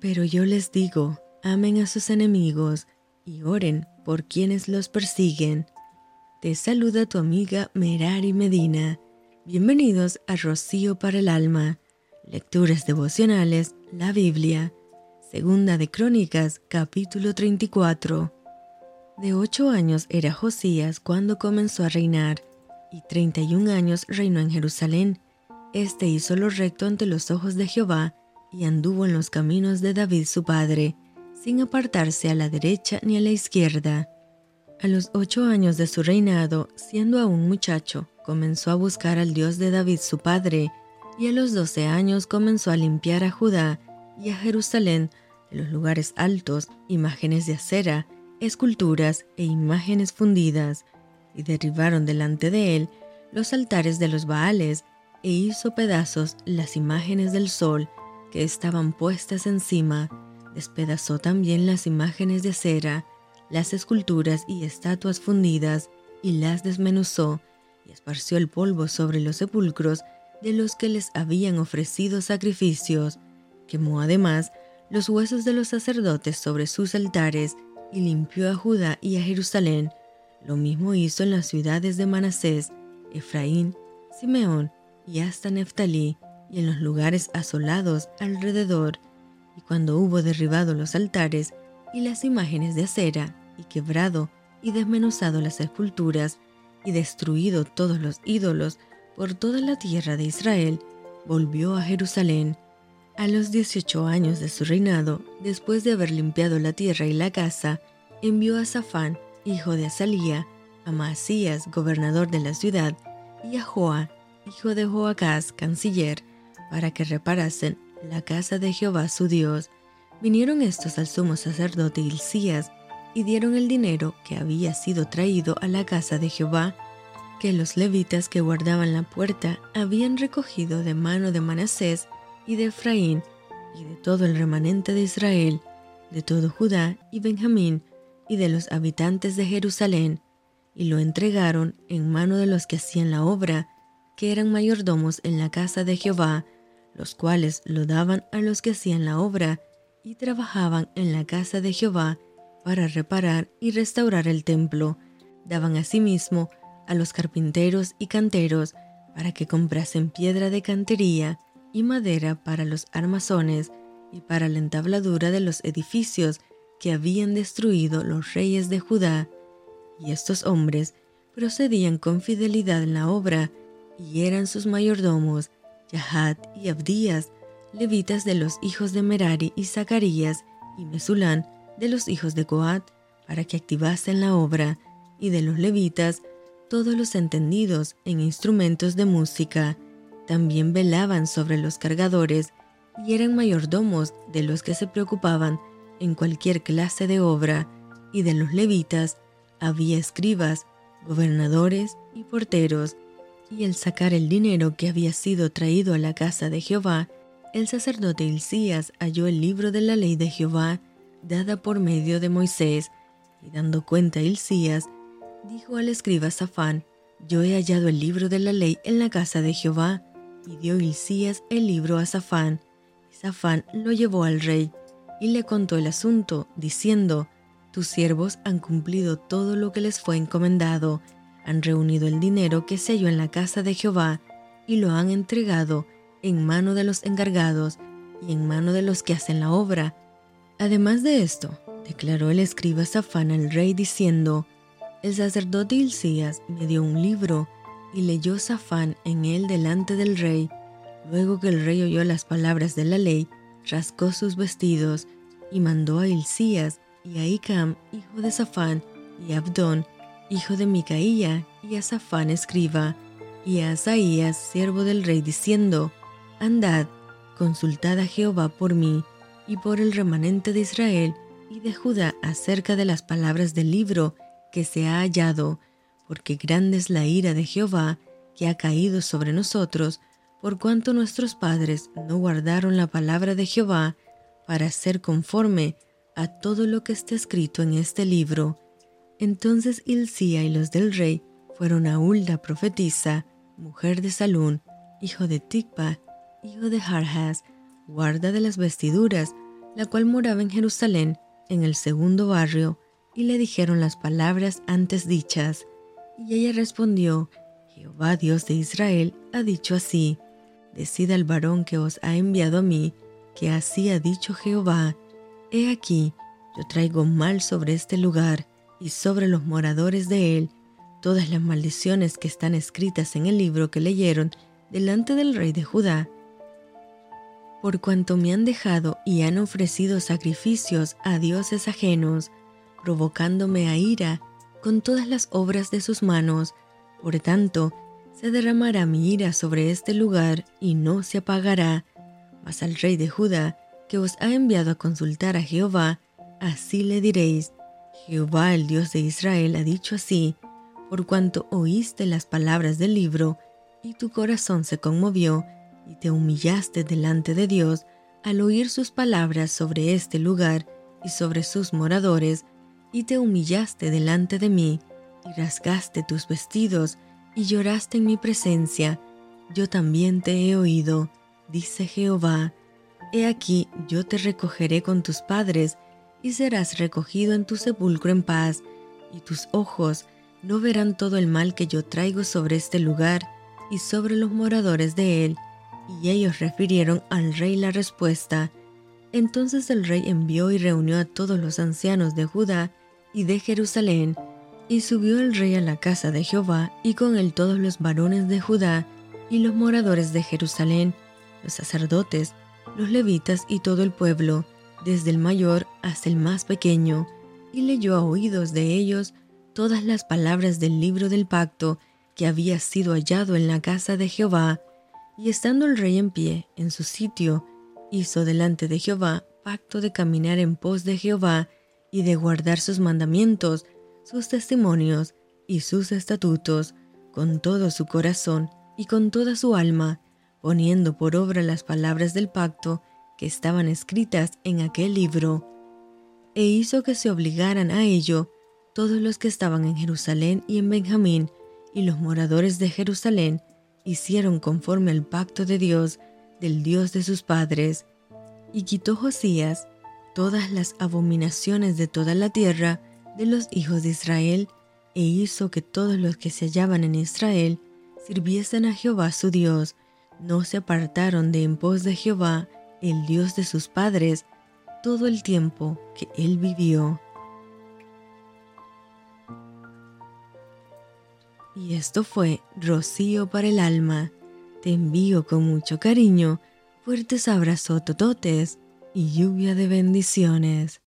Pero yo les digo, amen a sus enemigos y oren por quienes los persiguen. Te saluda tu amiga Merari Medina. Bienvenidos a Rocío para el Alma. Lecturas devocionales, la Biblia. Segunda de Crónicas, capítulo 34. De ocho años era Josías cuando comenzó a reinar, y treinta y un años reinó en Jerusalén. Este hizo lo recto ante los ojos de Jehová, y anduvo en los caminos de David su padre, sin apartarse a la derecha ni a la izquierda. A los ocho años de su reinado, siendo aún muchacho, comenzó a buscar al Dios de David su padre, y a los doce años comenzó a limpiar a Judá y a Jerusalén de los lugares altos, imágenes de acera, esculturas e imágenes fundidas, y derribaron delante de él los altares de los Baales, e hizo pedazos las imágenes del sol que estaban puestas encima, despedazó también las imágenes de cera, las esculturas y estatuas fundidas, y las desmenuzó, y esparció el polvo sobre los sepulcros de los que les habían ofrecido sacrificios, quemó además los huesos de los sacerdotes sobre sus altares, y limpió a Judá y a Jerusalén. Lo mismo hizo en las ciudades de Manasés, Efraín, Simeón y hasta Neftalí, y en los lugares asolados alrededor. Y cuando hubo derribado los altares y las imágenes de acera, y quebrado y desmenuzado las esculturas, y destruido todos los ídolos por toda la tierra de Israel, volvió a Jerusalén a los 18 años de su reinado, después de haber limpiado la tierra y la casa, envió a Safán, hijo de Asalía, a Maasías, gobernador de la ciudad, y a Joa, hijo de Joacás, canciller, para que reparasen la casa de Jehová su Dios. Vinieron estos al sumo sacerdote Hilcías y dieron el dinero que había sido traído a la casa de Jehová, que los levitas que guardaban la puerta habían recogido de mano de Manasés y de Efraín, y de todo el remanente de Israel, de todo Judá y Benjamín, y de los habitantes de Jerusalén, y lo entregaron en mano de los que hacían la obra, que eran mayordomos en la casa de Jehová, los cuales lo daban a los que hacían la obra, y trabajaban en la casa de Jehová para reparar y restaurar el templo. Daban asimismo a los carpinteros y canteros para que comprasen piedra de cantería, y madera para los armazones y para la entabladura de los edificios que habían destruido los reyes de Judá. Y estos hombres procedían con fidelidad en la obra y eran sus mayordomos, Yahat y Abdías, levitas de los hijos de Merari y Zacarías y Mesulán de los hijos de Coat, para que activasen la obra, y de los levitas, todos los entendidos en instrumentos de música, también velaban sobre los cargadores y eran mayordomos de los que se preocupaban en cualquier clase de obra, y de los levitas había escribas, gobernadores y porteros, y al sacar el dinero que había sido traído a la casa de Jehová, el sacerdote Hilcías halló el libro de la ley de Jehová, dada por medio de Moisés, y dando cuenta a Hilcías, dijo al escriba Safán, Yo he hallado el libro de la ley en la casa de Jehová, y dio Hilcías el libro a Safán, y Safán lo llevó al rey, y le contó el asunto, diciendo, Tus siervos han cumplido todo lo que les fue encomendado, han reunido el dinero que se halló en la casa de Jehová, y lo han entregado en mano de los encargados y en mano de los que hacen la obra. Además de esto, declaró el escriba Safán al rey diciendo, El sacerdote Hilcías me dio un libro, y leyó Safán en él delante del rey. Luego que el rey oyó las palabras de la ley, rascó sus vestidos y mandó a Hilcías y a Icam, hijo de Safán, y a Abdón, hijo de Micaía, y a Safán escriba, y a Asaías, siervo del rey, diciendo, Andad, consultad a Jehová por mí y por el remanente de Israel y de Judá acerca de las palabras del libro que se ha hallado, porque grande es la ira de Jehová que ha caído sobre nosotros, por cuanto nuestros padres no guardaron la palabra de Jehová para ser conforme a todo lo que está escrito en este libro. Entonces Hilcía y los del rey fueron a Hulda profetisa, mujer de Salún, hijo de Tikpa, hijo de Harhas, guarda de las vestiduras, la cual moraba en Jerusalén, en el segundo barrio, y le dijeron las palabras antes dichas. Y ella respondió, Jehová Dios de Israel ha dicho así, decida el varón que os ha enviado a mí, que así ha dicho Jehová, he aquí, yo traigo mal sobre este lugar y sobre los moradores de él, todas las maldiciones que están escritas en el libro que leyeron delante del rey de Judá. Por cuanto me han dejado y han ofrecido sacrificios a dioses ajenos, provocándome a ira con todas las obras de sus manos, por tanto, se derramará mi ira sobre este lugar y no se apagará. Mas al rey de Judá, que os ha enviado a consultar a Jehová, así le diréis, Jehová el Dios de Israel ha dicho así, por cuanto oíste las palabras del libro, y tu corazón se conmovió, y te humillaste delante de Dios al oír sus palabras sobre este lugar y sobre sus moradores, y te humillaste delante de mí, y rasgaste tus vestidos, y lloraste en mi presencia, yo también te he oído, dice Jehová. He aquí yo te recogeré con tus padres, y serás recogido en tu sepulcro en paz, y tus ojos no verán todo el mal que yo traigo sobre este lugar y sobre los moradores de él. Y ellos refirieron al rey la respuesta. Entonces el rey envió y reunió a todos los ancianos de Judá y de Jerusalén, y subió el rey a la casa de Jehová, y con él todos los varones de Judá, y los moradores de Jerusalén, los sacerdotes, los levitas y todo el pueblo, desde el mayor hasta el más pequeño, y leyó a oídos de ellos todas las palabras del libro del pacto que había sido hallado en la casa de Jehová. Y estando el rey en pie en su sitio, hizo delante de Jehová pacto de caminar en pos de Jehová y de guardar sus mandamientos, sus testimonios y sus estatutos con todo su corazón y con toda su alma, poniendo por obra las palabras del pacto que estaban escritas en aquel libro, e hizo que se obligaran a ello todos los que estaban en Jerusalén y en Benjamín, y los moradores de Jerusalén hicieron conforme al pacto de Dios, del Dios de sus padres, y quitó Josías todas las abominaciones de toda la tierra de los hijos de Israel, e hizo que todos los que se hallaban en Israel sirviesen a Jehová su Dios, no se apartaron de en pos de Jehová, el Dios de sus padres, todo el tiempo que él vivió. Y esto fue Rocío para el alma. Te envío con mucho cariño, fuertes abrazos tototes y lluvia de bendiciones.